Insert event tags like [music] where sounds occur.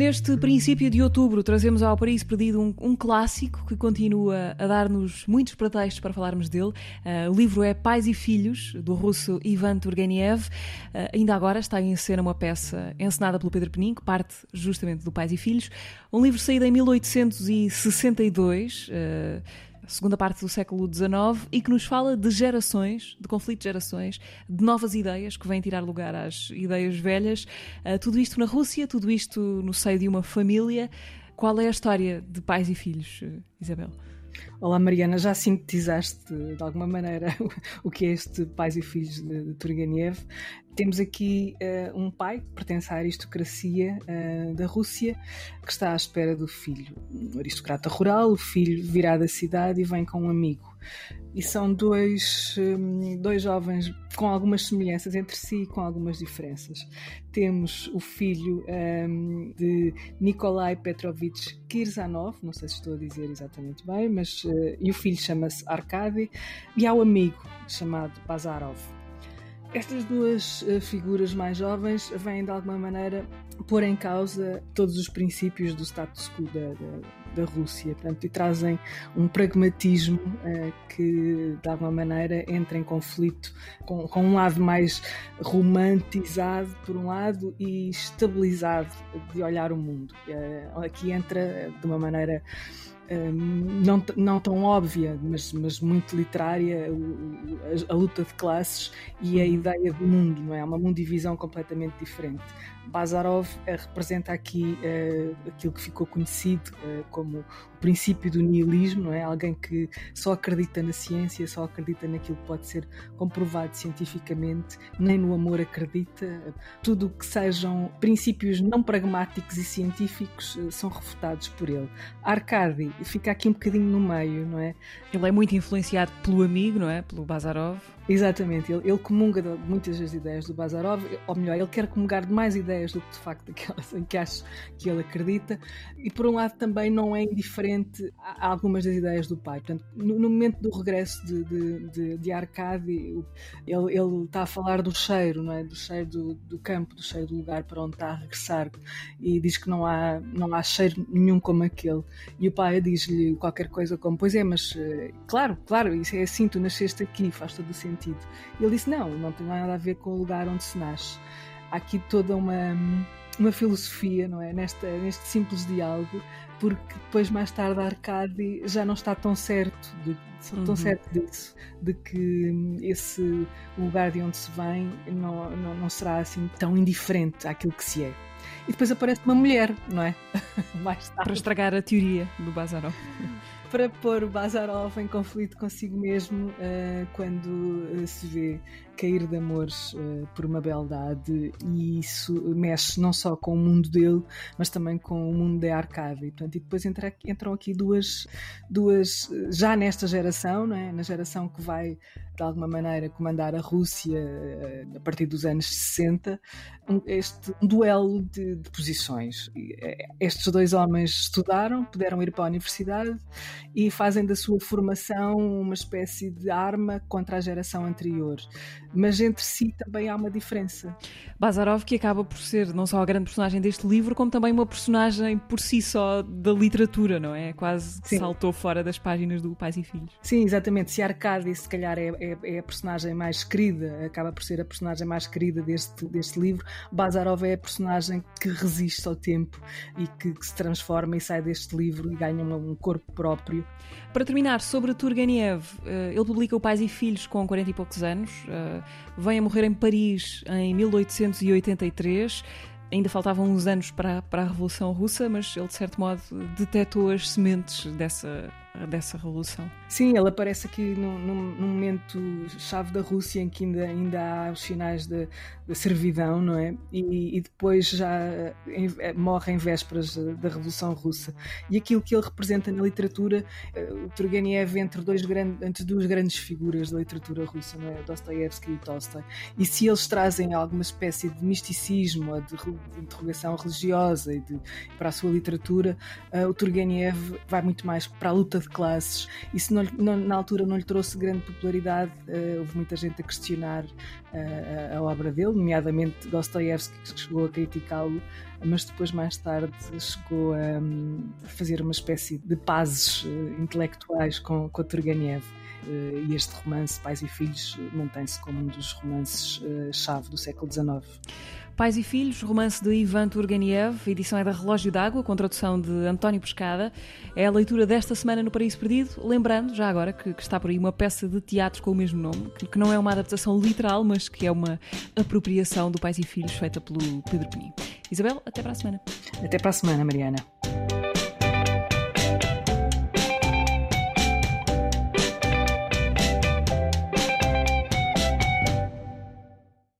Neste princípio de outubro, trazemos ao Paraíso Perdido um, um clássico que continua a dar-nos muitos pretextos para falarmos dele. Uh, o livro é Pais e Filhos, do russo Ivan Turgenev. Uh, ainda agora está em cena uma peça encenada pelo Pedro Penin, que parte justamente do Pais e Filhos. Um livro saído em 1862. Uh, segunda parte do século XIX, e que nos fala de gerações, de conflito de gerações, de novas ideias que vêm tirar lugar às ideias velhas. Uh, tudo isto na Rússia, tudo isto no seio de uma família. Qual é a história de pais e filhos, Isabel? Olá Mariana, já sintetizaste de alguma maneira [laughs] o que é este Pais e Filhos de, Turgenev. Temos aqui uh, um pai que pertence à aristocracia uh, da Rússia que está à espera do filho. Um aristocrata rural, o filho virá da cidade e vem com um amigo. E são dois, um, dois jovens com algumas semelhanças entre si e com algumas diferenças. Temos o filho um, de Nikolai Petrovich Kirzanov, não sei se estou a dizer exatamente bem, mas uh, e o filho chama-se Arkady, e há o amigo chamado Bazarov. Estas duas uh, figuras mais jovens vêm de alguma maneira pôr em causa todos os princípios do status quo da, da, da Rússia portanto, e trazem um pragmatismo uh, que de alguma maneira entra em conflito com, com um lado mais romantizado por um lado e estabilizado de olhar o mundo. Uh, aqui entra de uma maneira não, não tão óbvia, mas, mas muito literária, a, a, luta de classes e a uhum. ideia do mundo, não é? Uma mundivisão completamente diferente. Bazarov uh, representa aqui uh, aquilo que ficou conhecido uh, como o princípio do nihilismo, não é? Alguém que só acredita na ciência, só acredita naquilo que pode ser comprovado cientificamente, nem no amor acredita. Tudo o que sejam princípios não pragmáticos e científicos são refutados por ele. Arcadi fica aqui um bocadinho no meio, não é? Ele é muito influenciado pelo amigo, não é? Pelo Bazarov. Exatamente, ele, ele comunga de muitas das ideias do Bazarov, ou melhor, ele quer comungar de mais ideias do que de facto aquelas em que acho que ele acredita, e por um lado também não é indiferente a algumas das ideias do pai. Portanto, no, no momento do regresso de, de, de, de Arcade, ele, ele, está a falar do cheiro, não é? do cheiro do, do, campo, do cheiro do lugar para onde está a regressar, e diz que não há, não há cheiro nenhum como aquele. E o pai diz-lhe qualquer coisa como: Pois é, mas eh, claro, claro, isso é assim, tu nasceste aqui, faz todo o sentido sentido. E ele disse: não, não tem nada a ver com o lugar onde se nasce. Há aqui toda uma, uma filosofia, não é? Neste simples diálogo, porque depois, mais tarde, a Arcade já não está tão certo, de, tão uhum. certo disso, de que esse lugar de onde se vem não, não, não será assim tão indiferente àquilo que se é. E depois aparece uma mulher, não é? [laughs] mais tarde. Para estragar a teoria do Bazarov para pôr o Bazarov em conflito consigo mesmo uh, quando uh, se vê cair de amores uh, por uma beldade e isso mexe não só com o mundo dele, mas também com o mundo da Arcade. Portanto, e depois entra, entram aqui duas, duas, já nesta geração, não é? na geração que vai de alguma maneira comandar a Rússia uh, a partir dos anos 60, um, este um duelo de, de posições. E, uh, estes dois homens estudaram, puderam ir para a universidade e fazem da sua formação uma espécie de arma contra a geração anterior mas entre si também há uma diferença. Bazarov, que acaba por ser não só a grande personagem deste livro, como também uma personagem por si só da literatura, não é? Quase que saltou fora das páginas do Pais e Filhos. Sim, exatamente. Se Arcádia, se calhar, é, é, é, a personagem mais querida, acaba por ser a personagem mais querida deste, deste livro, Bazarov é a personagem que resiste ao tempo e que, que se transforma e sai deste livro e ganha um, corpo próprio. Para terminar, sobre Turgenev, eh, ele publica O Pais e Filhos com 40 e poucos anos, eh, vem a morrer em Paris em 1883. Ainda faltavam uns anos para, para a Revolução Russa, mas ele, de certo modo, detectou as sementes dessa dessa revolução. Sim, ele aparece aqui num, num, momento chave da Rússia em que ainda, ainda há os sinais da, servidão, não é? E, e depois já em, eh, morre em vésperas da Revolução Russa. E aquilo que ele representa na literatura, eh, o Turgenev entre, dois grandes, entre duas grandes figuras da literatura russa, não é? Dostoevsky e Tolstói. E se eles trazem alguma espécie de misticismo, de, de interrogação religiosa e de, para a sua literatura, uh, o Turgenev vai muito mais para a luta de classes. Se não, não, na altura não lhe trouxe grande popularidade, uh, houve muita gente a questionar uh, a obra dele, nomeadamente Dostoevsky, que chegou a criticá-lo, mas depois, mais tarde, chegou a, um, fazer uma espécie de pazes intelectuais com, com Turgenev. E este romance, Pais e Filhos, mantém-se como um dos romances-chave do século XIX. Pais e Filhos, romance de Ivan Turgenev, edição é da Relógio d'Água, com tradução de António Pescada. É a leitura desta semana no Paraíso Perdido. Lembrando, já agora, que, que está por aí uma peça de teatro com o mesmo nome, que, que, não é uma adaptação literal, mas que é uma apropriação do Pais e Filhos feita pelo Pedro Penin. Isabel, até para a semana. Até para a semana, Mariana.